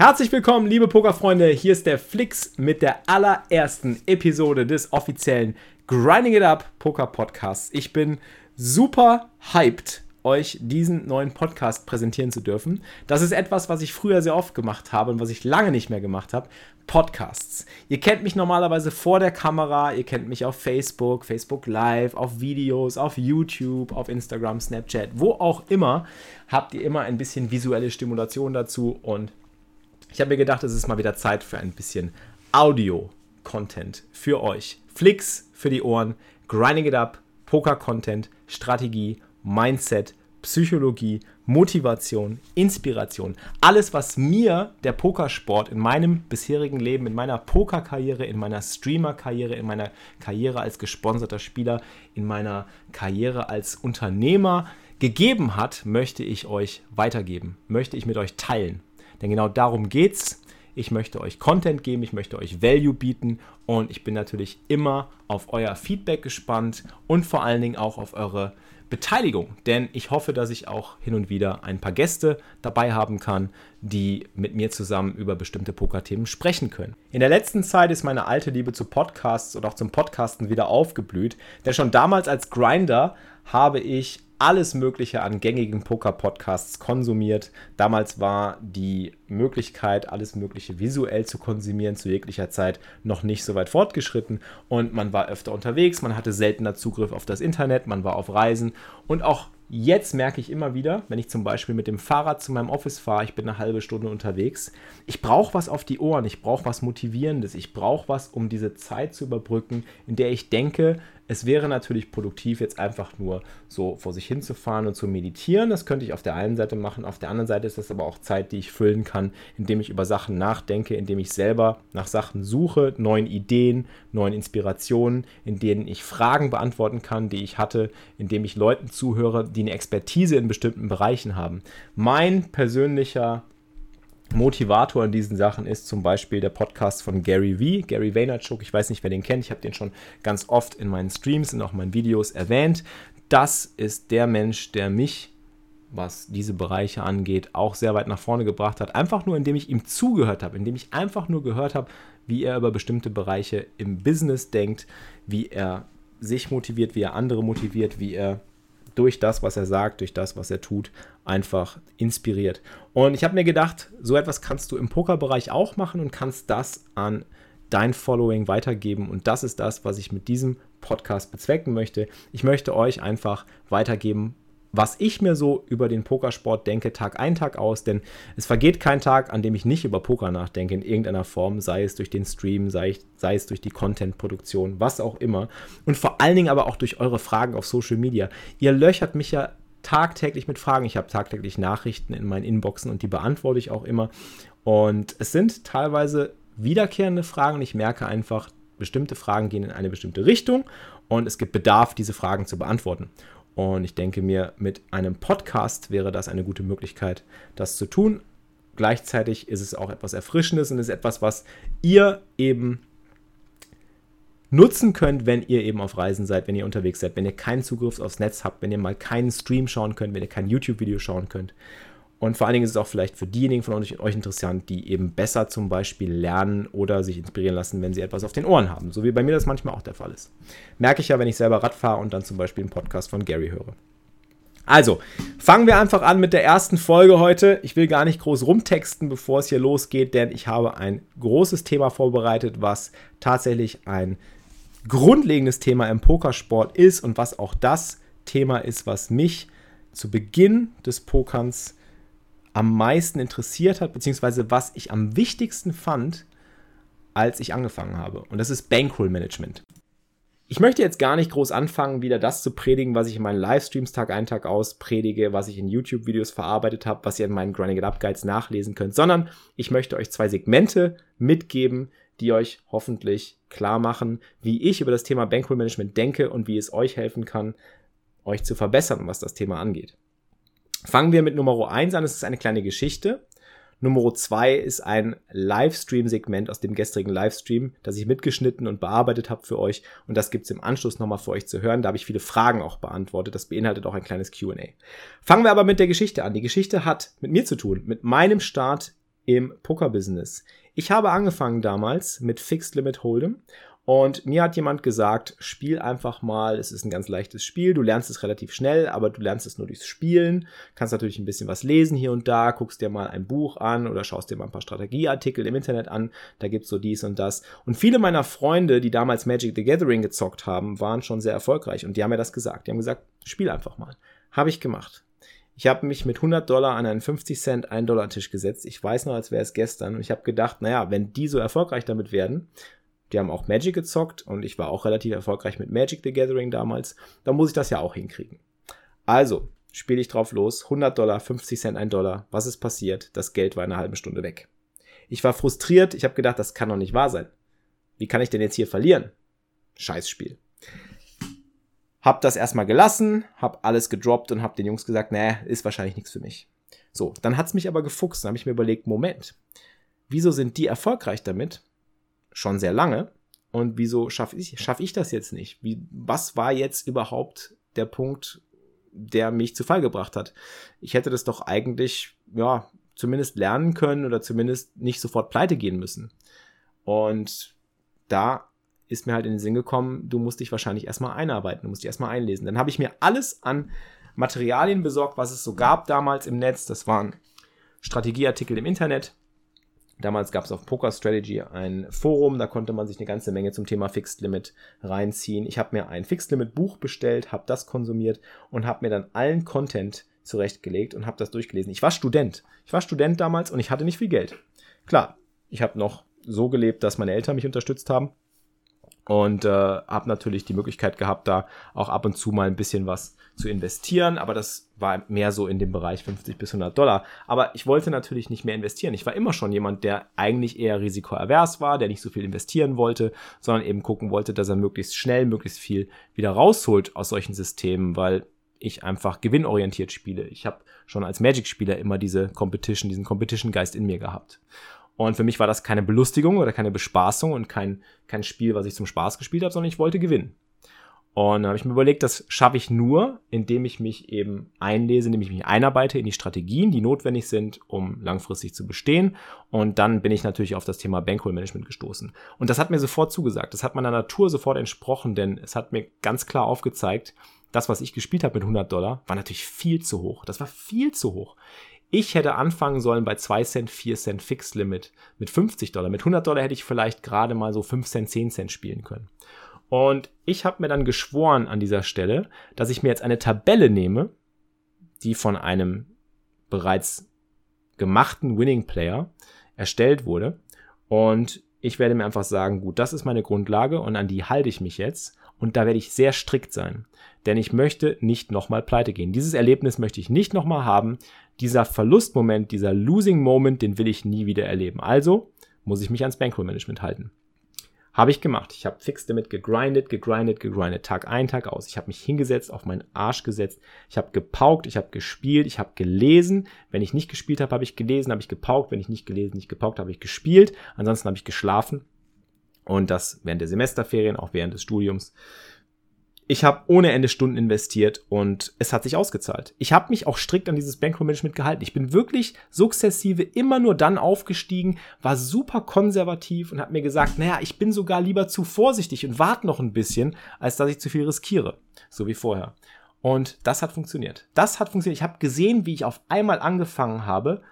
Herzlich willkommen, liebe Pokerfreunde. Hier ist der Flix mit der allerersten Episode des offiziellen Grinding It Up Poker Podcasts. Ich bin super hyped, euch diesen neuen Podcast präsentieren zu dürfen. Das ist etwas, was ich früher sehr oft gemacht habe und was ich lange nicht mehr gemacht habe. Podcasts. Ihr kennt mich normalerweise vor der Kamera, ihr kennt mich auf Facebook, Facebook Live, auf Videos, auf YouTube, auf Instagram, Snapchat, wo auch immer, habt ihr immer ein bisschen visuelle Stimulation dazu und ich habe mir gedacht, es ist mal wieder Zeit für ein bisschen Audio-Content für euch. Flicks für die Ohren, Grinding It Up, Poker-Content, Strategie, Mindset, Psychologie, Motivation, Inspiration. Alles, was mir der Pokersport in meinem bisherigen Leben, in meiner Pokerkarriere, in meiner Streamer-Karriere, in meiner Karriere als gesponserter Spieler, in meiner Karriere als Unternehmer gegeben hat, möchte ich euch weitergeben, möchte ich mit euch teilen. Denn genau darum geht's. Ich möchte euch Content geben, ich möchte euch Value bieten und ich bin natürlich immer auf euer Feedback gespannt und vor allen Dingen auch auf eure Beteiligung. Denn ich hoffe, dass ich auch hin und wieder ein paar Gäste dabei haben kann, die mit mir zusammen über bestimmte Pokerthemen sprechen können. In der letzten Zeit ist meine alte Liebe zu Podcasts und auch zum Podcasten wieder aufgeblüht. Denn schon damals als Grinder habe ich alles Mögliche an gängigen Poker-Podcasts konsumiert. Damals war die Möglichkeit, alles Mögliche visuell zu konsumieren, zu jeglicher Zeit noch nicht so weit fortgeschritten. Und man war öfter unterwegs, man hatte seltener Zugriff auf das Internet, man war auf Reisen. Und auch jetzt merke ich immer wieder, wenn ich zum Beispiel mit dem Fahrrad zu meinem Office fahre, ich bin eine halbe Stunde unterwegs, ich brauche was auf die Ohren, ich brauche was Motivierendes, ich brauche was, um diese Zeit zu überbrücken, in der ich denke, es wäre natürlich produktiv, jetzt einfach nur so vor sich hinzufahren und zu meditieren. Das könnte ich auf der einen Seite machen. Auf der anderen Seite ist das aber auch Zeit, die ich füllen kann, indem ich über Sachen nachdenke, indem ich selber nach Sachen suche, neuen Ideen, neuen Inspirationen, in denen ich Fragen beantworten kann, die ich hatte, indem ich Leuten zuhöre, die eine Expertise in bestimmten Bereichen haben. Mein persönlicher Motivator in diesen Sachen ist zum Beispiel der Podcast von Gary V, Gary Vaynerchuk. Ich weiß nicht, wer den kennt. Ich habe den schon ganz oft in meinen Streams und auch meinen Videos erwähnt. Das ist der Mensch, der mich, was diese Bereiche angeht, auch sehr weit nach vorne gebracht hat. Einfach nur, indem ich ihm zugehört habe, indem ich einfach nur gehört habe, wie er über bestimmte Bereiche im Business denkt, wie er sich motiviert, wie er andere motiviert, wie er durch das, was er sagt, durch das, was er tut, einfach inspiriert. Und ich habe mir gedacht, so etwas kannst du im Pokerbereich auch machen und kannst das an dein Following weitergeben. Und das ist das, was ich mit diesem Podcast bezwecken möchte. Ich möchte euch einfach weitergeben, was ich mir so über den Pokersport denke, Tag ein, Tag aus, denn es vergeht kein Tag, an dem ich nicht über Poker nachdenke, in irgendeiner Form, sei es durch den Stream, sei, ich, sei es durch die Content-Produktion, was auch immer. Und vor allen Dingen aber auch durch eure Fragen auf Social Media. Ihr löchert mich ja tagtäglich mit Fragen. Ich habe tagtäglich Nachrichten in meinen Inboxen und die beantworte ich auch immer. Und es sind teilweise wiederkehrende Fragen und ich merke einfach, bestimmte Fragen gehen in eine bestimmte Richtung und es gibt Bedarf, diese Fragen zu beantworten. Und ich denke mir, mit einem Podcast wäre das eine gute Möglichkeit, das zu tun. Gleichzeitig ist es auch etwas Erfrischendes und ist etwas, was ihr eben nutzen könnt, wenn ihr eben auf Reisen seid, wenn ihr unterwegs seid, wenn ihr keinen Zugriff aufs Netz habt, wenn ihr mal keinen Stream schauen könnt, wenn ihr kein YouTube-Video schauen könnt. Und vor allen Dingen ist es auch vielleicht für diejenigen von euch interessant, die eben besser zum Beispiel lernen oder sich inspirieren lassen, wenn sie etwas auf den Ohren haben. So wie bei mir das manchmal auch der Fall ist. Merke ich ja, wenn ich selber Rad fahre und dann zum Beispiel einen Podcast von Gary höre. Also, fangen wir einfach an mit der ersten Folge heute. Ich will gar nicht groß rumtexten, bevor es hier losgeht, denn ich habe ein großes Thema vorbereitet, was tatsächlich ein grundlegendes Thema im Pokersport ist und was auch das Thema ist, was mich zu Beginn des Pokerns am meisten interessiert hat, beziehungsweise was ich am wichtigsten fand, als ich angefangen habe. Und das ist Bankroll Management. ich möchte jetzt gar nicht groß anfangen, wieder das zu predigen, was ich in meinen Livestreams Tag ein, Tag aus predige, was ich in YouTube-Videos verarbeitet habe, was ihr in meinen Grinding It Up Guides nachlesen könnt, sondern ich möchte euch zwei Segmente mitgeben, die euch hoffentlich klar machen, wie ich über das Thema Bankroll Management denke und wie es euch helfen kann, euch zu verbessern, was das Thema angeht. Fangen wir mit Nummer 1 an. Es ist eine kleine Geschichte. Nummer zwei ist ein Livestream-Segment aus dem gestrigen Livestream, das ich mitgeschnitten und bearbeitet habe für euch. Und das gibt's im Anschluss nochmal für euch zu hören. Da habe ich viele Fragen auch beantwortet. Das beinhaltet auch ein kleines QA. Fangen wir aber mit der Geschichte an. Die Geschichte hat mit mir zu tun, mit meinem Start im Poker-Business. Ich habe angefangen damals mit Fixed Limit Hold'em und mir hat jemand gesagt, spiel einfach mal, es ist ein ganz leichtes Spiel, du lernst es relativ schnell, aber du lernst es nur durchs Spielen, kannst natürlich ein bisschen was lesen hier und da, guckst dir mal ein Buch an oder schaust dir mal ein paar Strategieartikel im Internet an, da gibt's so dies und das. Und viele meiner Freunde, die damals Magic the Gathering gezockt haben, waren schon sehr erfolgreich und die haben mir das gesagt. Die haben gesagt, spiel einfach mal. Habe ich gemacht. Ich habe mich mit 100 Dollar an einen 50 Cent 1 Dollar Tisch gesetzt. Ich weiß noch, als wäre es gestern. Und ich habe gedacht, naja, wenn die so erfolgreich damit werden, die haben auch Magic gezockt und ich war auch relativ erfolgreich mit Magic the Gathering damals. Da muss ich das ja auch hinkriegen. Also spiele ich drauf los. 100 Dollar, 50 Cent, 1 Dollar. Was ist passiert? Das Geld war in einer halben Stunde weg. Ich war frustriert. Ich habe gedacht, das kann doch nicht wahr sein. Wie kann ich denn jetzt hier verlieren? Scheißspiel. Hab das erstmal gelassen, hab alles gedroppt und hab den Jungs gesagt, nee, ist wahrscheinlich nichts für mich. So, dann hat's mich aber gefuchst. Dann habe ich mir überlegt, Moment, wieso sind die erfolgreich damit schon sehr lange. Und wieso schaffe ich, schaff ich das jetzt nicht? Wie, was war jetzt überhaupt der Punkt, der mich zu Fall gebracht hat? Ich hätte das doch eigentlich, ja, zumindest lernen können oder zumindest nicht sofort pleite gehen müssen. Und da ist mir halt in den Sinn gekommen, du musst dich wahrscheinlich erstmal einarbeiten, du musst dich erstmal einlesen. Dann habe ich mir alles an Materialien besorgt, was es so gab damals im Netz. Das waren Strategieartikel im Internet, Damals gab es auf Poker Strategy ein Forum, da konnte man sich eine ganze Menge zum Thema Fixed Limit reinziehen. Ich habe mir ein Fixed Limit Buch bestellt, habe das konsumiert und habe mir dann allen Content zurechtgelegt und habe das durchgelesen. Ich war Student. Ich war Student damals und ich hatte nicht viel Geld. Klar, ich habe noch so gelebt, dass meine Eltern mich unterstützt haben und äh, habe natürlich die Möglichkeit gehabt, da auch ab und zu mal ein bisschen was zu investieren, aber das war mehr so in dem Bereich 50 bis 100 Dollar. Aber ich wollte natürlich nicht mehr investieren. Ich war immer schon jemand, der eigentlich eher risikoavers war, der nicht so viel investieren wollte, sondern eben gucken wollte, dass er möglichst schnell, möglichst viel wieder rausholt aus solchen Systemen, weil ich einfach gewinnorientiert spiele. Ich habe schon als Magic-Spieler immer diese Competition, diesen Competition-Geist in mir gehabt. Und für mich war das keine Belustigung oder keine Bespaßung und kein, kein Spiel, was ich zum Spaß gespielt habe, sondern ich wollte gewinnen. Und dann habe ich mir überlegt, das schaffe ich nur, indem ich mich eben einlese, indem ich mich einarbeite in die Strategien, die notwendig sind, um langfristig zu bestehen. Und dann bin ich natürlich auf das Thema Bankroll Management gestoßen. Und das hat mir sofort zugesagt. Das hat meiner Natur sofort entsprochen, denn es hat mir ganz klar aufgezeigt, das, was ich gespielt habe mit 100 Dollar, war natürlich viel zu hoch. Das war viel zu hoch. Ich hätte anfangen sollen bei 2 Cent, 4 Cent Fixed Limit mit 50 Dollar. Mit 100 Dollar hätte ich vielleicht gerade mal so 5 Cent, 10 Cent spielen können. Und ich habe mir dann geschworen an dieser Stelle, dass ich mir jetzt eine Tabelle nehme, die von einem bereits gemachten Winning Player erstellt wurde. Und ich werde mir einfach sagen, gut, das ist meine Grundlage und an die halte ich mich jetzt. Und da werde ich sehr strikt sein. Denn ich möchte nicht nochmal pleite gehen. Dieses Erlebnis möchte ich nicht nochmal haben. Dieser Verlustmoment, dieser Losing Moment, den will ich nie wieder erleben. Also muss ich mich ans Bankroll Management halten. Habe ich gemacht. Ich habe fix damit gegrindet, gegrindet, gegrindet, Tag ein, Tag aus. Ich habe mich hingesetzt, auf meinen Arsch gesetzt. Ich habe gepaukt, ich habe gespielt, ich habe gelesen. Wenn ich nicht gespielt habe, habe ich gelesen, habe ich gepaukt. Wenn ich nicht gelesen, nicht gepaukt, habe ich gespielt. Ansonsten habe ich geschlafen. Und das während der Semesterferien, auch während des Studiums ich habe ohne Ende Stunden investiert und es hat sich ausgezahlt. Ich habe mich auch strikt an dieses Bankroll-Management gehalten. Ich bin wirklich sukzessive immer nur dann aufgestiegen, war super konservativ und habe mir gesagt, naja, ich bin sogar lieber zu vorsichtig und warte noch ein bisschen, als dass ich zu viel riskiere. So wie vorher. Und das hat funktioniert. Das hat funktioniert. Ich habe gesehen, wie ich auf einmal angefangen habe,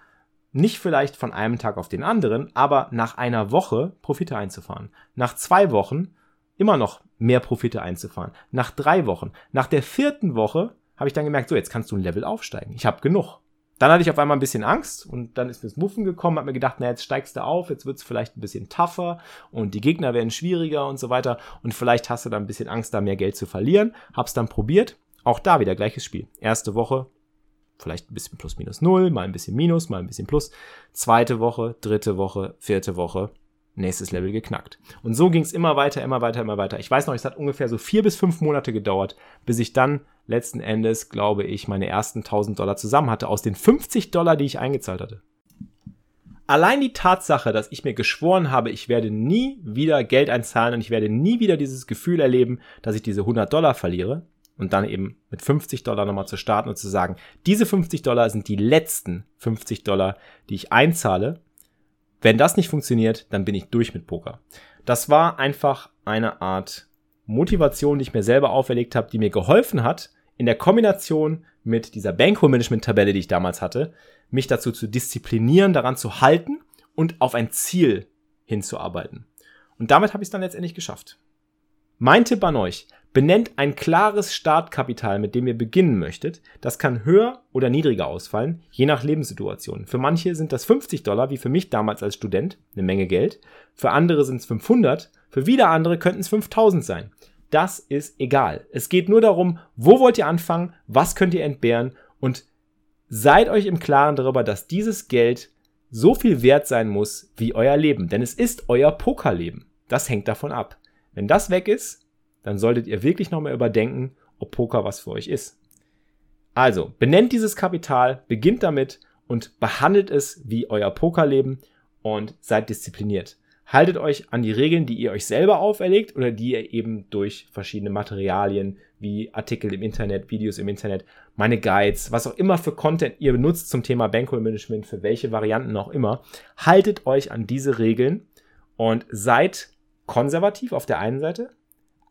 nicht vielleicht von einem Tag auf den anderen, aber nach einer Woche Profite einzufahren. Nach zwei Wochen immer noch mehr Profite einzufahren. Nach drei Wochen. Nach der vierten Woche habe ich dann gemerkt, so, jetzt kannst du ein Level aufsteigen. Ich habe genug. Dann hatte ich auf einmal ein bisschen Angst und dann ist mir das Muffen gekommen, hab mir gedacht, na jetzt steigst du auf, jetzt wird es vielleicht ein bisschen tougher und die Gegner werden schwieriger und so weiter und vielleicht hast du dann ein bisschen Angst, da mehr Geld zu verlieren. Hab's dann probiert, auch da wieder gleiches Spiel. Erste Woche vielleicht ein bisschen plus minus null, mal ein bisschen minus, mal ein bisschen plus. Zweite Woche, dritte Woche, vierte Woche, nächstes Level geknackt. Und so ging es immer weiter, immer weiter, immer weiter. Ich weiß noch, es hat ungefähr so vier bis fünf Monate gedauert, bis ich dann letzten Endes, glaube ich, meine ersten 1000 Dollar zusammen hatte aus den 50 Dollar, die ich eingezahlt hatte. Allein die Tatsache, dass ich mir geschworen habe, ich werde nie wieder Geld einzahlen und ich werde nie wieder dieses Gefühl erleben, dass ich diese 100 Dollar verliere und dann eben mit 50 Dollar nochmal zu starten und zu sagen, diese 50 Dollar sind die letzten 50 Dollar, die ich einzahle. Wenn das nicht funktioniert, dann bin ich durch mit Poker. Das war einfach eine Art Motivation, die ich mir selber auferlegt habe, die mir geholfen hat, in der Kombination mit dieser Bankroll-Management-Tabelle, die ich damals hatte, mich dazu zu disziplinieren, daran zu halten und auf ein Ziel hinzuarbeiten. Und damit habe ich es dann letztendlich geschafft. Mein Tipp an euch, benennt ein klares Startkapital, mit dem ihr beginnen möchtet. Das kann höher oder niedriger ausfallen, je nach Lebenssituation. Für manche sind das 50 Dollar, wie für mich damals als Student, eine Menge Geld. Für andere sind es 500, für wieder andere könnten es 5000 sein. Das ist egal. Es geht nur darum, wo wollt ihr anfangen, was könnt ihr entbehren und seid euch im Klaren darüber, dass dieses Geld so viel wert sein muss wie euer Leben. Denn es ist euer Pokerleben. Das hängt davon ab. Wenn das weg ist, dann solltet ihr wirklich nochmal überdenken, ob Poker was für euch ist. Also, benennt dieses Kapital, beginnt damit und behandelt es wie euer Pokerleben und seid diszipliniert haltet euch an die Regeln, die ihr euch selber auferlegt oder die ihr eben durch verschiedene Materialien wie Artikel im Internet, Videos im Internet, meine Guides, was auch immer für Content ihr benutzt zum Thema Bankroll Management, für welche Varianten auch immer, haltet euch an diese Regeln und seid konservativ auf der einen Seite,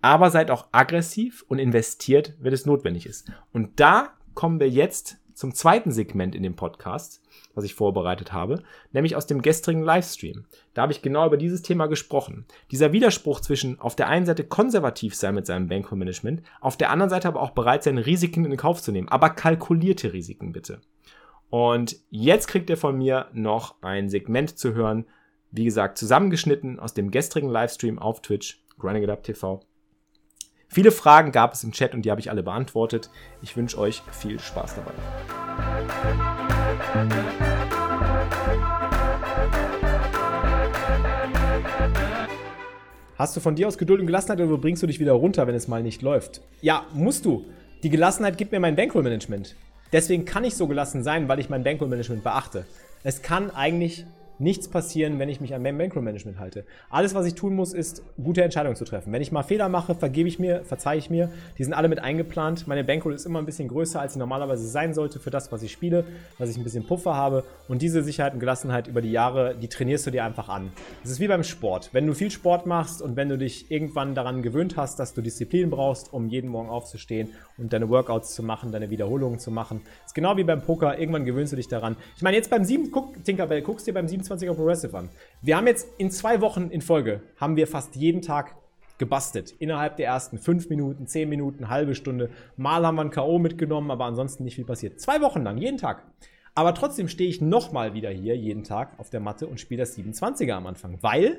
aber seid auch aggressiv und investiert, wenn es notwendig ist. Und da kommen wir jetzt zum zweiten Segment in dem Podcast was ich vorbereitet habe, nämlich aus dem gestrigen Livestream. Da habe ich genau über dieses Thema gesprochen. Dieser Widerspruch zwischen auf der einen Seite konservativ sein mit seinem Bankroll-Management, auf der anderen Seite aber auch bereit sein, Risiken in Kauf zu nehmen, aber kalkulierte Risiken bitte. Und jetzt kriegt ihr von mir noch ein Segment zu hören, wie gesagt, zusammengeschnitten aus dem gestrigen Livestream auf Twitch, Grinding It Up TV. Viele Fragen gab es im Chat und die habe ich alle beantwortet. Ich wünsche euch viel Spaß dabei. Hast du von dir aus Geduld und Gelassenheit oder bringst du dich wieder runter, wenn es mal nicht läuft? Ja, musst du. Die Gelassenheit gibt mir mein Bankroll-Management. Deswegen kann ich so gelassen sein, weil ich mein Bankroll-Management beachte. Es kann eigentlich nichts passieren, wenn ich mich an mein Bankroll-Management halte. Alles, was ich tun muss, ist, gute Entscheidungen zu treffen. Wenn ich mal Fehler mache, vergebe ich mir, verzeihe ich mir. Die sind alle mit eingeplant. Meine Bankroll ist immer ein bisschen größer, als sie normalerweise sein sollte für das, was ich spiele, dass ich ein bisschen Puffer habe. Und diese Sicherheit und Gelassenheit über die Jahre, die trainierst du dir einfach an. Es ist wie beim Sport. Wenn du viel Sport machst und wenn du dich irgendwann daran gewöhnt hast, dass du Disziplin brauchst, um jeden Morgen aufzustehen und deine Workouts zu machen, deine Wiederholungen zu machen, ist genau wie beim Poker. Irgendwann gewöhnst du dich daran. Ich meine, jetzt beim 7, guck, Tinkerbell, guckst dir beim 27er Progressive an. Wir haben jetzt in zwei Wochen in Folge, haben wir fast jeden Tag gebastelt. Innerhalb der ersten fünf Minuten, zehn Minuten, halbe Stunde. Mal haben wir ein K.O. mitgenommen, aber ansonsten nicht viel passiert. Zwei Wochen lang, jeden Tag. Aber trotzdem stehe ich nochmal wieder hier jeden Tag auf der Matte und spiele das 27er am Anfang, weil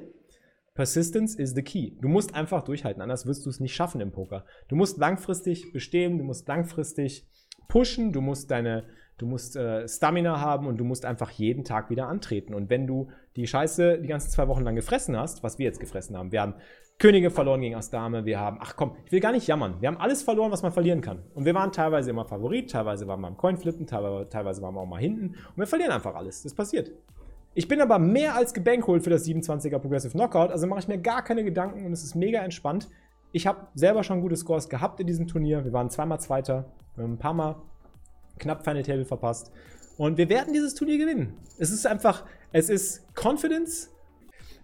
Persistence is the key. Du musst einfach durchhalten, anders wirst du es nicht schaffen im Poker. Du musst langfristig bestehen, du musst langfristig pushen, du musst deine, du musst äh, Stamina haben und du musst einfach jeden Tag wieder antreten. Und wenn du die Scheiße die ganzen zwei Wochen lang gefressen hast, was wir jetzt gefressen haben, wir haben Könige verloren gegen Ass Dame, wir haben, ach komm, ich will gar nicht jammern, wir haben alles verloren, was man verlieren kann. Und wir waren teilweise immer Favorit, teilweise waren wir am Coinflippen, teilweise, waren wir auch mal hinten und wir verlieren einfach alles. Das passiert. Ich bin aber mehr als gebankholt für das 27er Progressive Knockout, also mache ich mir gar keine Gedanken und es ist mega entspannt. Ich habe selber schon gute Scores gehabt in diesem Turnier. Wir waren zweimal Zweiter, ein paar Mal knapp Final Table verpasst. Und wir werden dieses Turnier gewinnen. Es ist einfach, es ist Confidence.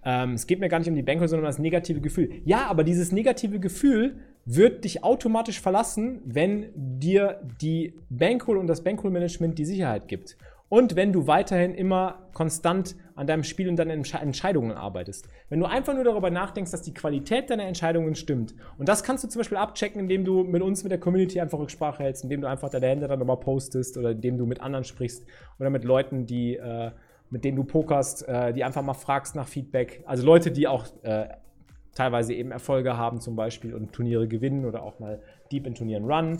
Ähm, es geht mir gar nicht um die Bankroll, sondern um das negative Gefühl. Ja, aber dieses negative Gefühl wird dich automatisch verlassen, wenn dir die Bankroll und das Bankroll-Management die Sicherheit gibt. Und wenn du weiterhin immer konstant an deinem Spiel und deinen Entscheidungen arbeitest. Wenn du einfach nur darüber nachdenkst, dass die Qualität deiner Entscheidungen stimmt. Und das kannst du zum Beispiel abchecken, indem du mit uns, mit der Community einfach Rücksprache hältst, indem du einfach deine Hände dann nochmal postest oder indem du mit anderen sprichst oder mit Leuten, die, äh, mit denen du pokerst, äh, die einfach mal fragst nach Feedback. Also Leute, die auch äh, teilweise eben Erfolge haben zum Beispiel und Turniere gewinnen oder auch mal deep in Turnieren run.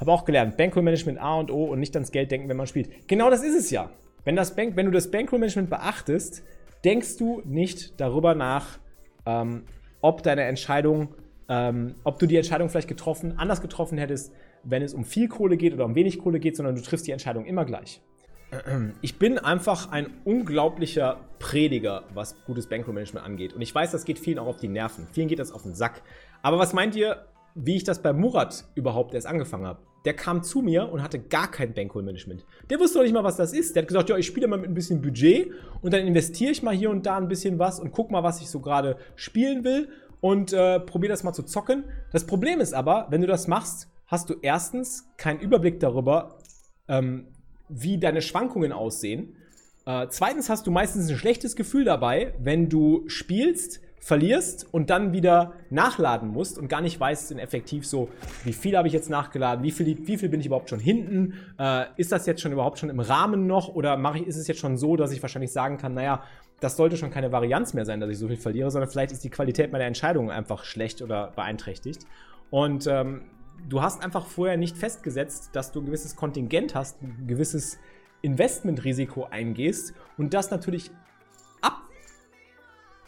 Habe auch gelernt, Bankroll-Management A und O und nicht ans Geld denken, wenn man spielt. Genau das ist es ja. Wenn, das Bank, wenn du das Bankroll-Management beachtest, denkst du nicht darüber nach, ähm, ob deine Entscheidung, ähm, ob du die Entscheidung vielleicht getroffen, anders getroffen hättest, wenn es um viel Kohle geht oder um wenig Kohle geht, sondern du triffst die Entscheidung immer gleich. Ich bin einfach ein unglaublicher Prediger, was gutes Bankroll-Management angeht. Und ich weiß, das geht vielen auch auf die Nerven. Vielen geht das auf den Sack. Aber was meint ihr, wie ich das bei Murat überhaupt erst angefangen habe? Der kam zu mir und hatte gar kein Bankroll-Management. Der wusste doch nicht mal, was das ist. Der hat gesagt, ja, ich spiele mal mit ein bisschen Budget und dann investiere ich mal hier und da ein bisschen was und guck mal, was ich so gerade spielen will und äh, probiere das mal zu zocken. Das Problem ist aber, wenn du das machst, hast du erstens keinen Überblick darüber, ähm, wie deine Schwankungen aussehen. Äh, zweitens hast du meistens ein schlechtes Gefühl dabei, wenn du spielst, verlierst und dann wieder nachladen musst und gar nicht weißt in effektiv so, wie viel habe ich jetzt nachgeladen, wie viel, wie viel bin ich überhaupt schon hinten, äh, ist das jetzt schon überhaupt schon im Rahmen noch oder mache ich, ist es jetzt schon so, dass ich wahrscheinlich sagen kann, naja, das sollte schon keine Varianz mehr sein, dass ich so viel verliere, sondern vielleicht ist die Qualität meiner Entscheidungen einfach schlecht oder beeinträchtigt. Und ähm, du hast einfach vorher nicht festgesetzt, dass du ein gewisses Kontingent hast, ein gewisses Investmentrisiko eingehst und das natürlich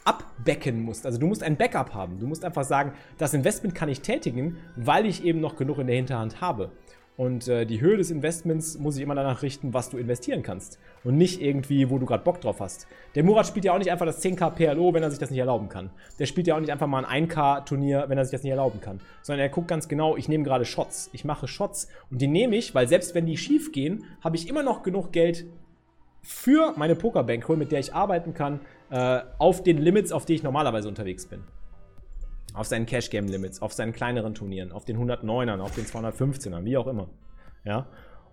abbecken musst. Also du musst ein Backup haben. Du musst einfach sagen, das Investment kann ich tätigen, weil ich eben noch genug in der Hinterhand habe. Und äh, die Höhe des Investments muss sich immer danach richten, was du investieren kannst. Und nicht irgendwie, wo du gerade Bock drauf hast. Der Murat spielt ja auch nicht einfach das 10k PLO, wenn er sich das nicht erlauben kann. Der spielt ja auch nicht einfach mal ein 1k-Turnier, wenn er sich das nicht erlauben kann. Sondern er guckt ganz genau, ich nehme gerade Shots. Ich mache Shots. Und die nehme ich, weil selbst wenn die schief gehen, habe ich immer noch genug Geld für meine Pokerbankroll, mit der ich arbeiten kann, äh, auf den Limits, auf die ich normalerweise unterwegs bin auf seinen Cash Game Limits, auf seinen kleineren Turnieren, auf den 109ern, auf den 215ern, wie auch immer. Ja?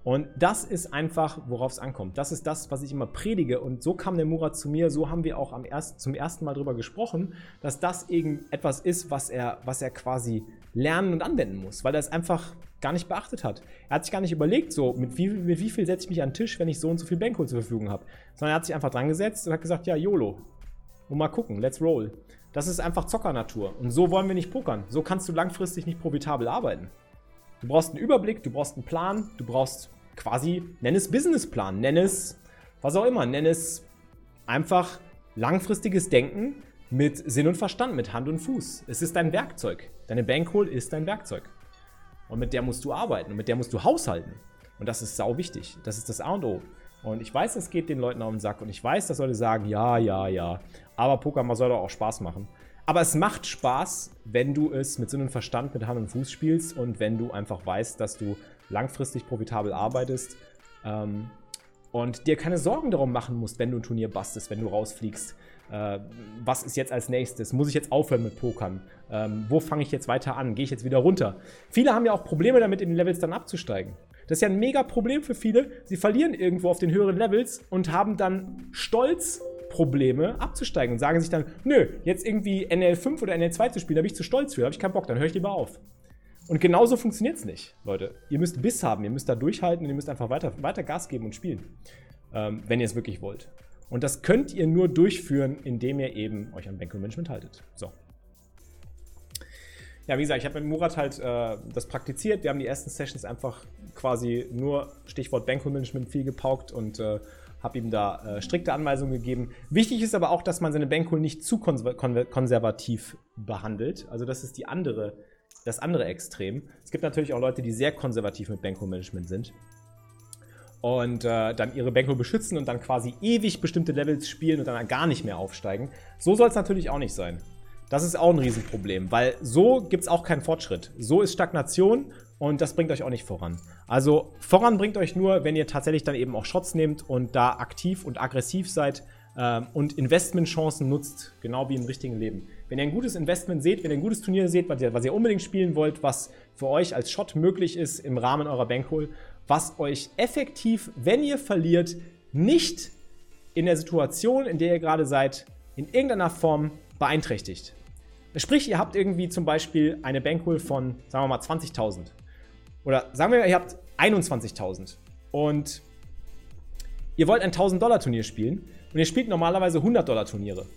Und das ist einfach, worauf es ankommt. Das ist das, was ich immer predige. Und so kam der Murat zu mir, so haben wir auch am erst, zum ersten Mal darüber gesprochen, dass das eben etwas ist, was er, was er quasi lernen und anwenden muss, weil er es einfach gar nicht beachtet hat. Er hat sich gar nicht überlegt, so, mit wie, mit wie viel setze ich mich an den Tisch, wenn ich so und so viel Bankroll zur Verfügung habe. Sondern er hat sich einfach dran gesetzt und hat gesagt, ja, YOLO. Und mal gucken, let's roll. Das ist einfach Zockernatur. Und so wollen wir nicht pokern. So kannst du langfristig nicht profitabel arbeiten. Du brauchst einen Überblick, du brauchst einen Plan, du brauchst quasi, nenn es Businessplan, nenn es was auch immer, nenn es einfach langfristiges Denken mit Sinn und Verstand, mit Hand und Fuß. Es ist dein Werkzeug. Deine Bankroll ist dein Werkzeug. Und mit der musst du arbeiten und mit der musst du haushalten. Und das ist sau wichtig. Das ist das A und O. Und ich weiß, das geht den Leuten auf den Sack. Und ich weiß, dass Leute sagen, ja, ja, ja. Aber Poker soll doch auch Spaß machen. Aber es macht Spaß, wenn du es mit Sinn und Verstand, mit Hand und Fuß spielst und wenn du einfach weißt, dass du langfristig profitabel arbeitest ähm, und dir keine Sorgen darum machen musst, wenn du ein Turnier bastest, wenn du rausfliegst. Äh, was ist jetzt als nächstes? Muss ich jetzt aufhören mit Pokern? Ähm, wo fange ich jetzt weiter an? Gehe ich jetzt wieder runter? Viele haben ja auch Probleme damit, in den Levels dann abzusteigen. Das ist ja ein mega Problem für viele. Sie verlieren irgendwo auf den höheren Levels und haben dann stolz Probleme abzusteigen und sagen sich dann, nö, jetzt irgendwie NL5 oder NL2 zu spielen, da bin ich zu stolz für, da habe ich keinen Bock, dann höre ich lieber auf. Und genauso funktioniert es nicht, Leute. Ihr müsst Biss haben, ihr müsst da durchhalten und ihr müsst einfach weiter, weiter Gas geben und spielen, ähm, wenn ihr es wirklich wollt. Und das könnt ihr nur durchführen, indem ihr eben euch an Bankroll Management haltet. So. Ja, wie gesagt, ich habe mit Murat halt äh, das praktiziert. Wir haben die ersten Sessions einfach quasi nur Stichwort Bankroll Management viel gepaukt und äh, habe ihm da äh, strikte Anweisungen gegeben. Wichtig ist aber auch, dass man seine Bankroll nicht zu konservativ behandelt. Also das ist die andere, das andere Extrem. Es gibt natürlich auch Leute, die sehr konservativ mit Bankroll Management sind und äh, dann ihre Bankroll beschützen und dann quasi ewig bestimmte Levels spielen und dann gar nicht mehr aufsteigen. So soll es natürlich auch nicht sein. Das ist auch ein Riesenproblem, weil so gibt es auch keinen Fortschritt. So ist Stagnation und das bringt euch auch nicht voran. Also voran bringt euch nur, wenn ihr tatsächlich dann eben auch Shots nehmt und da aktiv und aggressiv seid ähm, und Investmentchancen nutzt, genau wie im richtigen Leben. Wenn ihr ein gutes Investment seht, wenn ihr ein gutes Turnier seht, was ihr, was ihr unbedingt spielen wollt, was für euch als Shot möglich ist im Rahmen eurer Bankroll was euch effektiv, wenn ihr verliert, nicht in der Situation, in der ihr gerade seid, in irgendeiner Form beeinträchtigt. Sprich, ihr habt irgendwie zum Beispiel eine Bankroll von, sagen wir mal, 20.000. Oder sagen wir, ihr habt 21.000 und ihr wollt ein 1000-Dollar-Turnier spielen und ihr spielt normalerweise 100-Dollar-Turniere.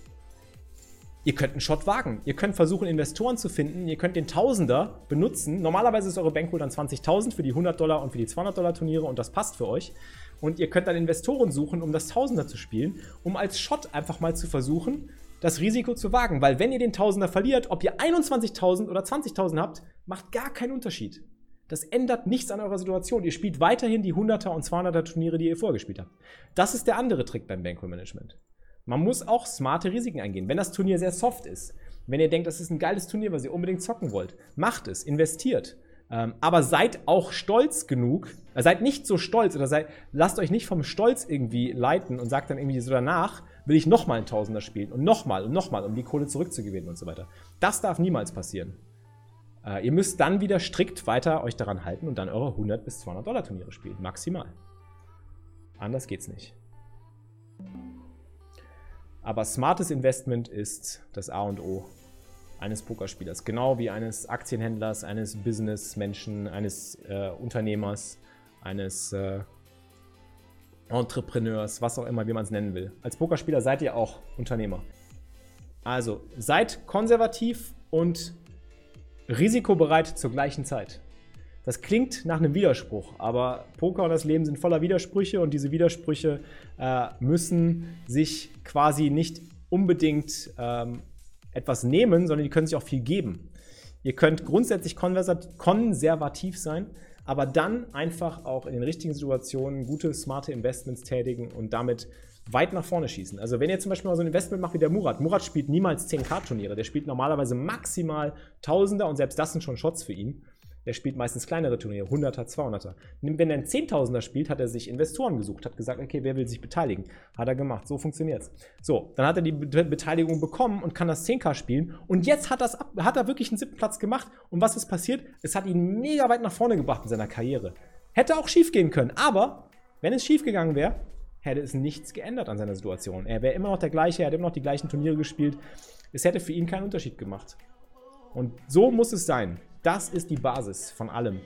Ihr könnt einen Shot wagen. Ihr könnt versuchen, Investoren zu finden. Ihr könnt den Tausender benutzen. Normalerweise ist eure Bankroll dann 20.000 für die 100 Dollar und für die 200 Dollar Turniere und das passt für euch. Und ihr könnt dann Investoren suchen, um das Tausender zu spielen, um als Shot einfach mal zu versuchen, das Risiko zu wagen. Weil wenn ihr den Tausender verliert, ob ihr 21.000 oder 20.000 habt, macht gar keinen Unterschied. Das ändert nichts an eurer Situation. Ihr spielt weiterhin die 100er und 200er Turniere, die ihr vorher gespielt habt. Das ist der andere Trick beim Bankroll Management. Man muss auch smarte Risiken eingehen. Wenn das Turnier sehr soft ist, wenn ihr denkt, das ist ein geiles Turnier, was ihr unbedingt zocken wollt, macht es, investiert. Ähm, aber seid auch stolz genug, äh, seid nicht so stolz oder seid, lasst euch nicht vom Stolz irgendwie leiten und sagt dann irgendwie so danach, will ich nochmal einen Tausender spielen und nochmal und nochmal, um die Kohle zurückzugewinnen und so weiter. Das darf niemals passieren. Äh, ihr müsst dann wieder strikt weiter euch daran halten und dann eure 100 bis 200 Dollar Turniere spielen, maximal. Anders geht's nicht. Aber smartes Investment ist das A und O eines Pokerspielers. Genau wie eines Aktienhändlers, eines Businessmenschen, eines äh, Unternehmers, eines äh, Entrepreneurs, was auch immer, wie man es nennen will. Als Pokerspieler seid ihr auch Unternehmer. Also seid konservativ und risikobereit zur gleichen Zeit. Das klingt nach einem Widerspruch, aber Poker und das Leben sind voller Widersprüche und diese Widersprüche äh, müssen sich quasi nicht unbedingt ähm, etwas nehmen, sondern die können sich auch viel geben. Ihr könnt grundsätzlich konservativ sein, aber dann einfach auch in den richtigen Situationen gute, smarte Investments tätigen und damit weit nach vorne schießen. Also wenn ihr zum Beispiel mal so ein Investment macht wie der Murat. Murat spielt niemals 10k-Turniere. Der spielt normalerweise maximal Tausender und selbst das sind schon Shots für ihn. Der spielt meistens kleinere Turniere, 100er, 200er. Wenn er einen 10.000er spielt, hat er sich Investoren gesucht, hat gesagt, okay, wer will sich beteiligen? Hat er gemacht. So funktioniert's. So, dann hat er die Be Beteiligung bekommen und kann das 10k spielen. Und jetzt hat, das, hat er wirklich einen siebten Platz gemacht. Und was ist passiert? Es hat ihn mega weit nach vorne gebracht in seiner Karriere. Hätte auch schief gehen können. Aber, wenn es schief gegangen wäre, hätte es nichts geändert an seiner Situation. Er wäre immer noch der gleiche, er hätte immer noch die gleichen Turniere gespielt. Es hätte für ihn keinen Unterschied gemacht. Und so muss es sein. Das ist die Basis von allem.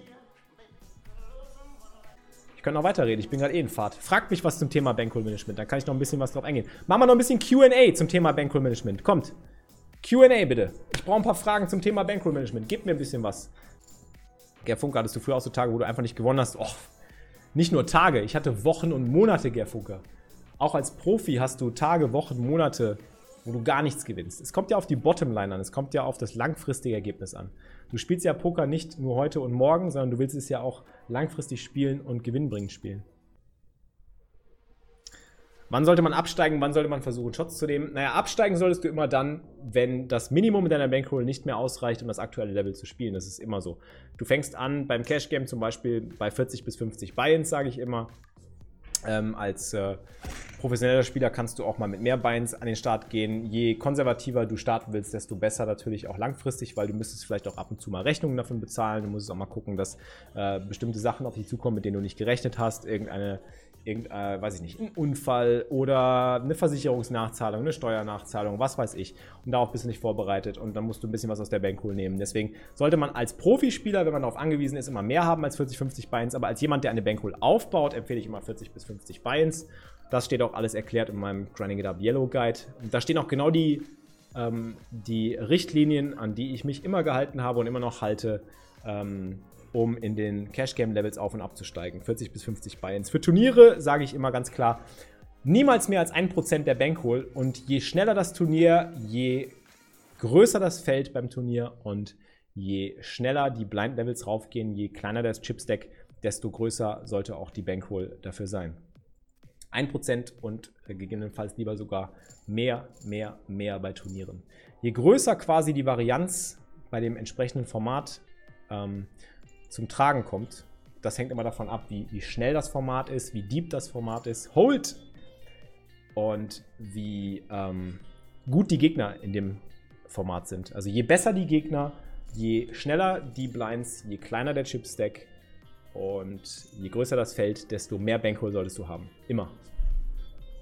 Ich könnte noch weiterreden, ich bin gerade eh in Fahrt. Fragt mich was zum Thema Bankroll Management, dann kann ich noch ein bisschen was drauf eingehen. Machen wir noch ein bisschen QA zum Thema Bankroll Management. Kommt. QA bitte. Ich brauche ein paar Fragen zum Thema Bankroll Management. Gebt mir ein bisschen was. Gerd Funke, hattest du früher auch so Tage, wo du einfach nicht gewonnen hast? Och, nicht nur Tage, ich hatte Wochen und Monate, Gerd Funke. Auch als Profi hast du Tage, Wochen, Monate, wo du gar nichts gewinnst. Es kommt ja auf die Bottomline an, es kommt ja auf das langfristige Ergebnis an. Du spielst ja Poker nicht nur heute und morgen, sondern du willst es ja auch langfristig spielen und gewinnbringend spielen. Wann sollte man absteigen? Wann sollte man versuchen, Shots zu nehmen? Naja, absteigen solltest du immer dann, wenn das Minimum in deiner Bankroll nicht mehr ausreicht, um das aktuelle Level zu spielen. Das ist immer so. Du fängst an beim Cash Game zum Beispiel bei 40 bis 50 Buy-ins, sage ich immer. Ähm, als äh, professioneller Spieler kannst du auch mal mit mehr Beins an den Start gehen. Je konservativer du starten willst, desto besser natürlich auch langfristig, weil du müsstest vielleicht auch ab und zu mal Rechnungen davon bezahlen. Du musst auch mal gucken, dass äh, bestimmte Sachen auf dich zukommen, mit denen du nicht gerechnet hast. Irgendeine irgendein, äh, weiß ich nicht, ein Unfall oder eine Versicherungsnachzahlung, eine Steuernachzahlung, was weiß ich. Und darauf bist du nicht vorbereitet und dann musst du ein bisschen was aus der Bankpool nehmen. Deswegen sollte man als Profispieler, wenn man darauf angewiesen ist, immer mehr haben als 40, 50 Beins. Aber als jemand, der eine Bankpool aufbaut, empfehle ich immer 40 bis 50 Beins. Das steht auch alles erklärt in meinem Grinding It Up Yellow Guide. Und da stehen auch genau die, ähm, die Richtlinien, an die ich mich immer gehalten habe und immer noch halte, ähm, um in den Cash Game Levels auf und abzusteigen. 40 bis 50 Buy-ins. Für Turniere sage ich immer ganz klar, niemals mehr als 1% der Bankroll und je schneller das Turnier, je größer das Feld beim Turnier und je schneller die Blind Levels raufgehen, je kleiner das Chipstack, desto größer sollte auch die Bankroll dafür sein. 1% und gegebenenfalls lieber sogar mehr, mehr, mehr bei Turnieren. Je größer quasi die Varianz bei dem entsprechenden Format, ähm, zum Tragen kommt. Das hängt immer davon ab, wie, wie schnell das Format ist, wie deep das Format ist, Hold und wie ähm, gut die Gegner in dem Format sind. Also je besser die Gegner, je schneller die Blinds, je kleiner der Chipstack, Und je größer das Feld, desto mehr Bankroll solltest du haben. Immer.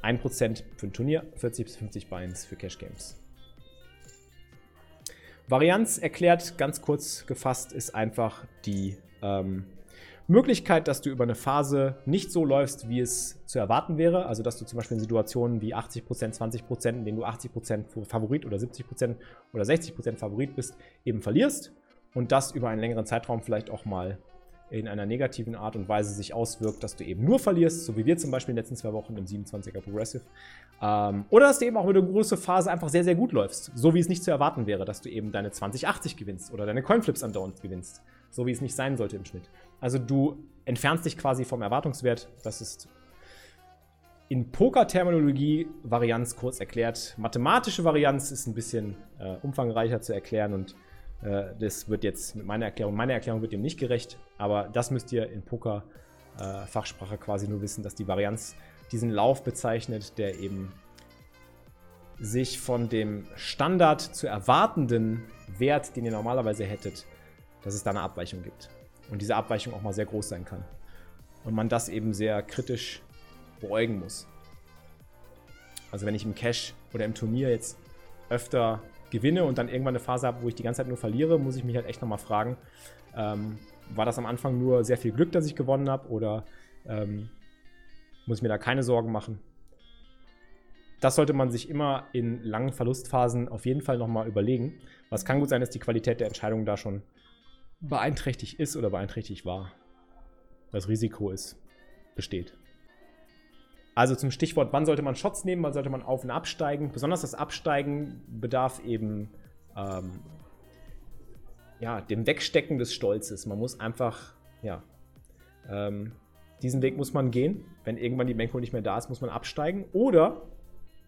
1% für ein Turnier, 40 bis 50 Beins für Cash Games. Varianz erklärt, ganz kurz gefasst, ist einfach die ähm, Möglichkeit, dass du über eine Phase nicht so läufst, wie es zu erwarten wäre. Also, dass du zum Beispiel in Situationen wie 80%, 20%, in denen du 80% Favorit oder 70% oder 60% Favorit bist, eben verlierst und das über einen längeren Zeitraum vielleicht auch mal in einer negativen Art und Weise sich auswirkt, dass du eben nur verlierst, so wie wir zum Beispiel in den letzten zwei Wochen im 27er Progressive. Ähm, oder dass du eben auch mit einer großen Phase einfach sehr, sehr gut läufst, so wie es nicht zu erwarten wäre, dass du eben deine 2080 gewinnst oder deine Coinflips andauernd gewinnst, so wie es nicht sein sollte im Schnitt. Also du entfernst dich quasi vom Erwartungswert. Das ist in Poker-Terminologie Varianz kurz erklärt. Mathematische Varianz ist ein bisschen äh, umfangreicher zu erklären und äh, das wird jetzt mit meiner Erklärung, meine Erklärung wird dem nicht gerecht, aber das müsst ihr in Poker-Fachsprache äh, quasi nur wissen, dass die Varianz diesen Lauf bezeichnet, der eben sich von dem Standard zu erwartenden Wert, den ihr normalerweise hättet, dass es da eine Abweichung gibt. Und diese Abweichung auch mal sehr groß sein kann. Und man das eben sehr kritisch beäugen muss. Also wenn ich im Cash oder im Turnier jetzt öfter gewinne und dann irgendwann eine Phase habe, wo ich die ganze Zeit nur verliere, muss ich mich halt echt nochmal fragen, ähm, war das am Anfang nur sehr viel Glück, dass ich gewonnen habe oder ähm, muss ich mir da keine Sorgen machen? Das sollte man sich immer in langen Verlustphasen auf jeden Fall nochmal überlegen. Was kann gut sein, dass die Qualität der Entscheidung da schon beeinträchtigt ist oder beeinträchtigt war. Das Risiko ist, besteht. Also zum Stichwort, wann sollte man Shots nehmen, wann sollte man auf- und absteigen. Besonders das Absteigen bedarf eben ähm, ja, dem Wegstecken des Stolzes. Man muss einfach, ja, ähm, diesen Weg muss man gehen. Wenn irgendwann die Bankroll nicht mehr da ist, muss man absteigen. Oder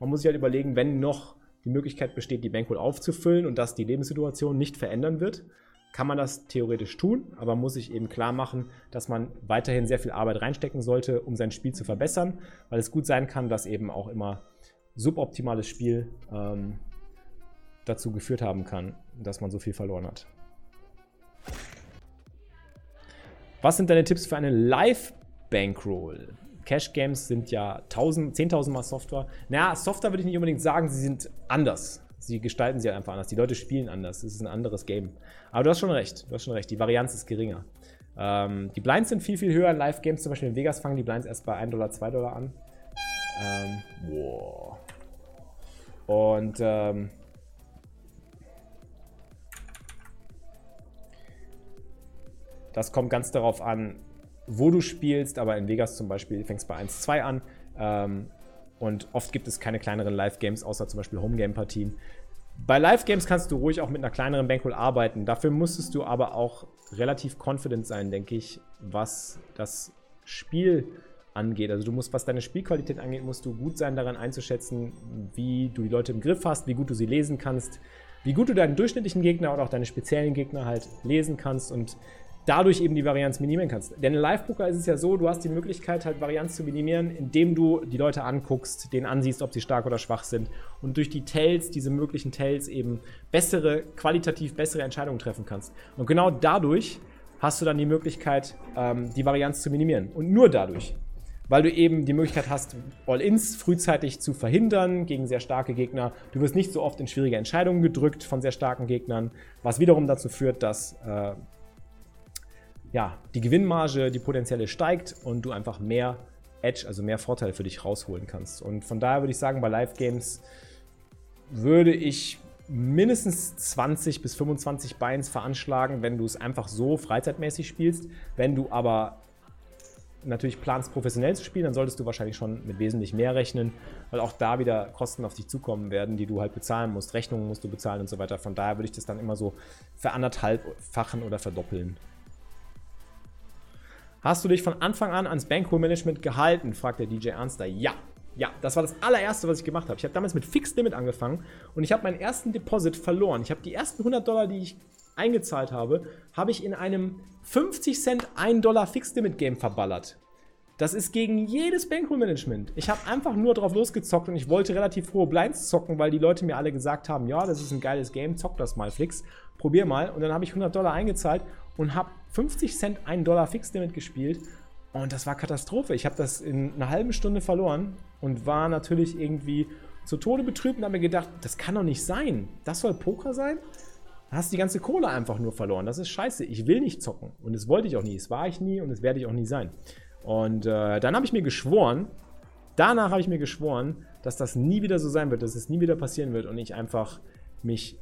man muss sich halt überlegen, wenn noch die Möglichkeit besteht, die Bankroll aufzufüllen und dass die Lebenssituation nicht verändern wird, kann man das theoretisch tun, aber muss sich eben klar machen, dass man weiterhin sehr viel Arbeit reinstecken sollte, um sein Spiel zu verbessern, weil es gut sein kann, dass eben auch immer suboptimales Spiel ähm, dazu geführt haben kann, dass man so viel verloren hat. Was sind deine Tipps für eine Live-Bankroll? Cash Games sind ja 10.000 Mal Software. Naja, Software würde ich nicht unbedingt sagen, sie sind anders. Sie gestalten sie halt einfach anders. Die Leute spielen anders. Es ist ein anderes Game. Aber du hast schon recht. Du hast schon recht. Die Varianz ist geringer. Ähm, die Blinds sind viel, viel höher in Live-Games. Zum Beispiel in Vegas fangen die Blinds erst bei 1 Dollar, 2 Dollar an. Ähm, wow. Und ähm, das kommt ganz darauf an, wo du spielst. Aber in Vegas zum Beispiel fängst du bei 1-2 an. Ähm, und oft gibt es keine kleineren Live-Games, außer zum Beispiel Homegame-Partien. Bei Live-Games kannst du ruhig auch mit einer kleineren Bankroll arbeiten. Dafür musstest du aber auch relativ confident sein, denke ich, was das Spiel angeht. Also du musst, was deine Spielqualität angeht, musst du gut sein daran einzuschätzen, wie du die Leute im Griff hast, wie gut du sie lesen kannst, wie gut du deinen durchschnittlichen Gegner oder auch deine speziellen Gegner halt lesen kannst und dadurch eben die Varianz minimieren kannst. Denn in Live-Poker ist es ja so, du hast die Möglichkeit, halt Varianz zu minimieren, indem du die Leute anguckst, denen ansiehst, ob sie stark oder schwach sind und durch die Tells, diese möglichen Tells eben bessere, qualitativ bessere Entscheidungen treffen kannst. Und genau dadurch hast du dann die Möglichkeit, ähm, die Varianz zu minimieren. Und nur dadurch. Weil du eben die Möglichkeit hast, All-Ins frühzeitig zu verhindern gegen sehr starke Gegner. Du wirst nicht so oft in schwierige Entscheidungen gedrückt von sehr starken Gegnern, was wiederum dazu führt, dass äh, ja, die Gewinnmarge, die potenzielle steigt und du einfach mehr Edge, also mehr Vorteile für dich rausholen kannst. Und von daher würde ich sagen, bei Live-Games würde ich mindestens 20 bis 25 Beins veranschlagen, wenn du es einfach so freizeitmäßig spielst. Wenn du aber natürlich planst, professionell zu spielen, dann solltest du wahrscheinlich schon mit wesentlich mehr rechnen, weil auch da wieder Kosten auf dich zukommen werden, die du halt bezahlen musst. Rechnungen musst du bezahlen und so weiter. Von daher würde ich das dann immer so veranderthalbfachen oder verdoppeln. Hast du dich von Anfang an ans Bankroll-Management gehalten? fragt der DJ Ernster. Ja. Ja, das war das allererste, was ich gemat habe. Ich habe damals mit Fixed Limit angefangen und ich habe meinen ersten Deposit verloren. Ich habe die ersten 100 Dollar, die ich eingezahlt habe, habe ich in einem 50 Cent 1 Dollar Fixed Limit Game verballert. Das ist gegen jedes Bankroll-Management. Ich habe einfach nur drauf losgezockt und ich wollte relativ hohe Blinds zocken, weil die Leute mir alle gesagt haben, ja, das ist ein geiles Game, zock das mal, Flix, probier mal. Und dann habe ich 100 Dollar eingezahlt und habe 50 Cent 1 Dollar Fixlimit gespielt und das war Katastrophe. Ich habe das in einer halben Stunde verloren und war natürlich irgendwie zu Tode betrübt und habe mir gedacht, das kann doch nicht sein. Das soll Poker sein? Da hast die ganze Kohle einfach nur verloren. Das ist scheiße. Ich will nicht zocken. Und das wollte ich auch nie. Das war ich nie und das werde ich auch nie sein. Und äh, dann habe ich mir geschworen, danach habe ich mir geschworen, dass das nie wieder so sein wird, dass es nie wieder passieren wird und ich einfach mich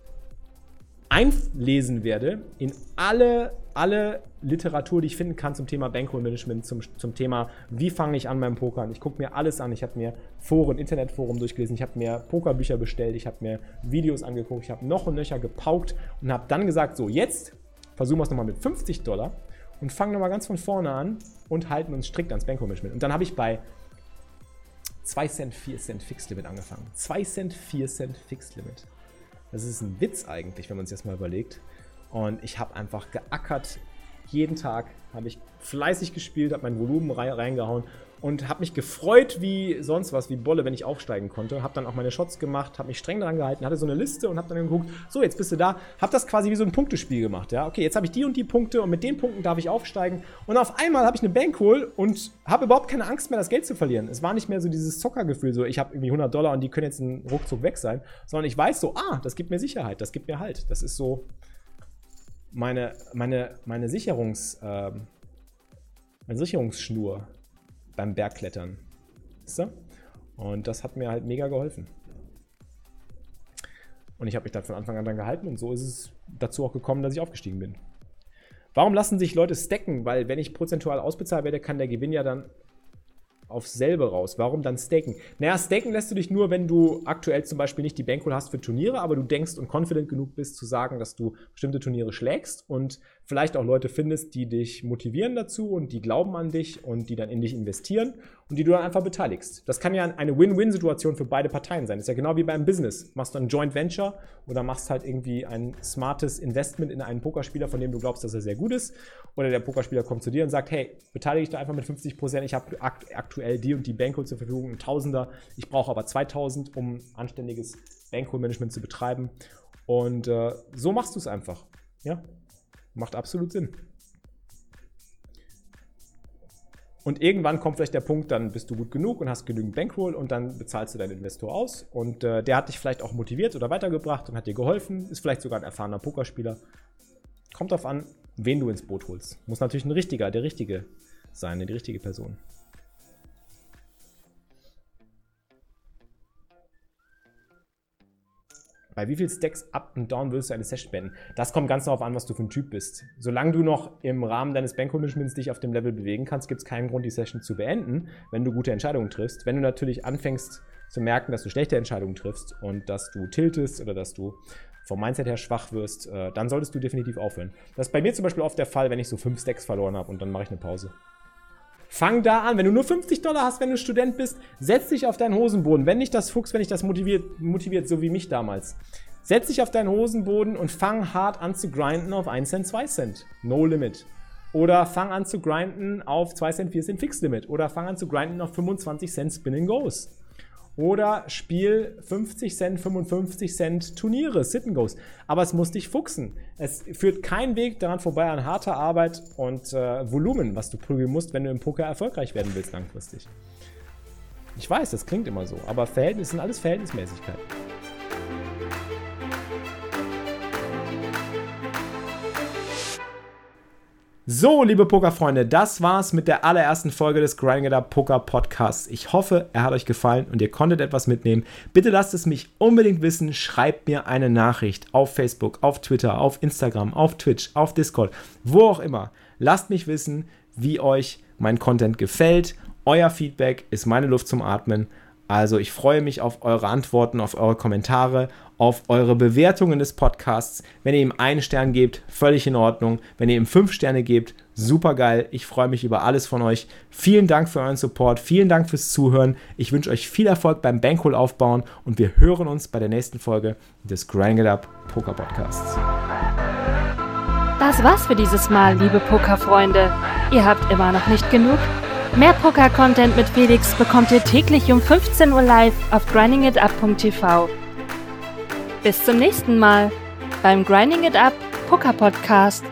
einlesen werde in alle, alle Literatur, die ich finden kann zum Thema Bankroll-Management, zum, zum Thema, wie fange ich an beim Pokern. Ich gucke mir alles an. Ich habe mir Foren, Internetforum durchgelesen. Ich habe mir Pokerbücher bestellt. Ich habe mir Videos angeguckt. Ich habe noch und nöcher gepaukt und habe dann gesagt, so jetzt versuchen wir es nochmal mit 50 Dollar und fangen nochmal ganz von vorne an und halten uns strikt ans Bankroll-Management. Und dann habe ich bei 2 Cent, 4 Cent Fixed-Limit angefangen. 2 Cent, 4 Cent Fixed-Limit. Das ist ein Witz eigentlich, wenn man sich das mal überlegt. Und ich habe einfach geackert. Jeden Tag habe ich fleißig gespielt, habe mein Volumen reingehauen und habe mich gefreut wie sonst was, wie Bolle, wenn ich aufsteigen konnte. Habe dann auch meine Shots gemacht, habe mich streng daran gehalten, hatte so eine Liste und habe dann geguckt, so, jetzt bist du da. Habe das quasi wie so ein Punktespiel gemacht. Ja, okay, jetzt habe ich die und die Punkte und mit den Punkten darf ich aufsteigen. Und auf einmal habe ich eine Bankroll und habe überhaupt keine Angst mehr, das Geld zu verlieren. Es war nicht mehr so dieses Zockergefühl, so ich habe irgendwie 100 Dollar und die können jetzt einen Ruckzuck weg sein, sondern ich weiß so, ah, das gibt mir Sicherheit, das gibt mir Halt. Das ist so meine, meine, meine Sicherungs, äh, meine Sicherungsschnur beim Bergklettern. So? Und das hat mir halt mega geholfen. Und ich habe mich dann von Anfang an dran gehalten und so ist es dazu auch gekommen, dass ich aufgestiegen bin. Warum lassen sich Leute stacken? Weil wenn ich prozentual ausbezahlt werde, kann der Gewinn ja dann aufs selbe raus. Warum dann staken? Naja, staken lässt du dich nur, wenn du aktuell zum Beispiel nicht die Bankroll hast für Turniere, aber du denkst und confident genug bist zu sagen, dass du bestimmte Turniere schlägst und vielleicht auch Leute findest, die dich motivieren dazu und die glauben an dich und die dann in dich investieren und die du dann einfach beteiligst. Das kann ja eine Win-Win-Situation für beide Parteien sein. Das ist ja genau wie beim Business. Machst du ein Joint Venture oder machst halt irgendwie ein smartes Investment in einen Pokerspieler, von dem du glaubst, dass er sehr gut ist. Oder der Pokerspieler kommt zu dir und sagt, hey, beteilige dich da einfach mit 50 Prozent. Ich habe aktuell die und die Bankroll zur Verfügung, ein Tausender. Ich brauche aber 2000, um anständiges Bankroll-Management zu betreiben. Und äh, so machst du es einfach. Ja, Macht absolut Sinn. Und irgendwann kommt vielleicht der Punkt, dann bist du gut genug und hast genügend Bankroll und dann bezahlst du deinen Investor aus. Und äh, der hat dich vielleicht auch motiviert oder weitergebracht und hat dir geholfen, ist vielleicht sogar ein erfahrener Pokerspieler. Kommt darauf an, wen du ins Boot holst. Muss natürlich ein richtiger, der richtige sein, die richtige Person. Bei wie viel Stacks up und down wirst du eine Session beenden? Das kommt ganz darauf an, was du für ein Typ bist. Solange du noch im Rahmen deines Bankmanagements dich auf dem Level bewegen kannst, gibt es keinen Grund, die Session zu beenden, wenn du gute Entscheidungen triffst. Wenn du natürlich anfängst zu merken, dass du schlechte Entscheidungen triffst und dass du tiltest oder dass du vom Mindset her schwach wirst, äh, dann solltest du definitiv aufhören. Das ist bei mir zum Beispiel oft der Fall, wenn ich so fünf Stacks verloren habe und dann mache ich eine Pause. Fang da an. Wenn du nur 50 Dollar hast, wenn du Student bist, setz dich auf deinen Hosenboden. Wenn dich das Fuchs, wenn dich das motiviert, motiviert, so wie mich damals. Setz dich auf deinen Hosenboden und fang hart an zu grinden auf 1 Cent, 2 Cent. No limit. Oder fang an zu grinden auf 2 Cent, 4 Cent Fix Limit. Oder fang an zu grinden auf 25 Cent Spin and Goes. Oder spiel 50 Cent, 55 Cent Turniere, Sit and Goes. Aber es muss dich fuchsen. Es führt kein Weg daran vorbei an harter Arbeit und äh, Volumen, was du prügeln musst, wenn du im Poker erfolgreich werden willst langfristig. Ich weiß, das klingt immer so, aber Verhältnisse sind alles Verhältnismäßigkeiten. So, liebe Pokerfreunde, das war's mit der allerersten Folge des Grinding It Up Poker Podcasts. Ich hoffe, er hat euch gefallen und ihr konntet etwas mitnehmen. Bitte lasst es mich unbedingt wissen. Schreibt mir eine Nachricht auf Facebook, auf Twitter, auf Instagram, auf Twitch, auf Discord, wo auch immer. Lasst mich wissen, wie euch mein Content gefällt. Euer Feedback ist meine Luft zum Atmen. Also ich freue mich auf eure Antworten, auf eure Kommentare, auf eure Bewertungen des Podcasts. Wenn ihr ihm einen Stern gebt, völlig in Ordnung. Wenn ihr ihm fünf Sterne gebt, super geil. Ich freue mich über alles von euch. Vielen Dank für euren Support. Vielen Dank fürs Zuhören. Ich wünsche euch viel Erfolg beim Bankroll aufbauen und wir hören uns bei der nächsten Folge des Grind It Up Poker Podcasts. Das war's für dieses Mal, liebe Pokerfreunde. Ihr habt immer noch nicht genug? Mehr Poker-Content mit Felix bekommt ihr täglich um 15 Uhr live auf grindingitup.tv. Bis zum nächsten Mal beim Grinding It Up Poker Podcast.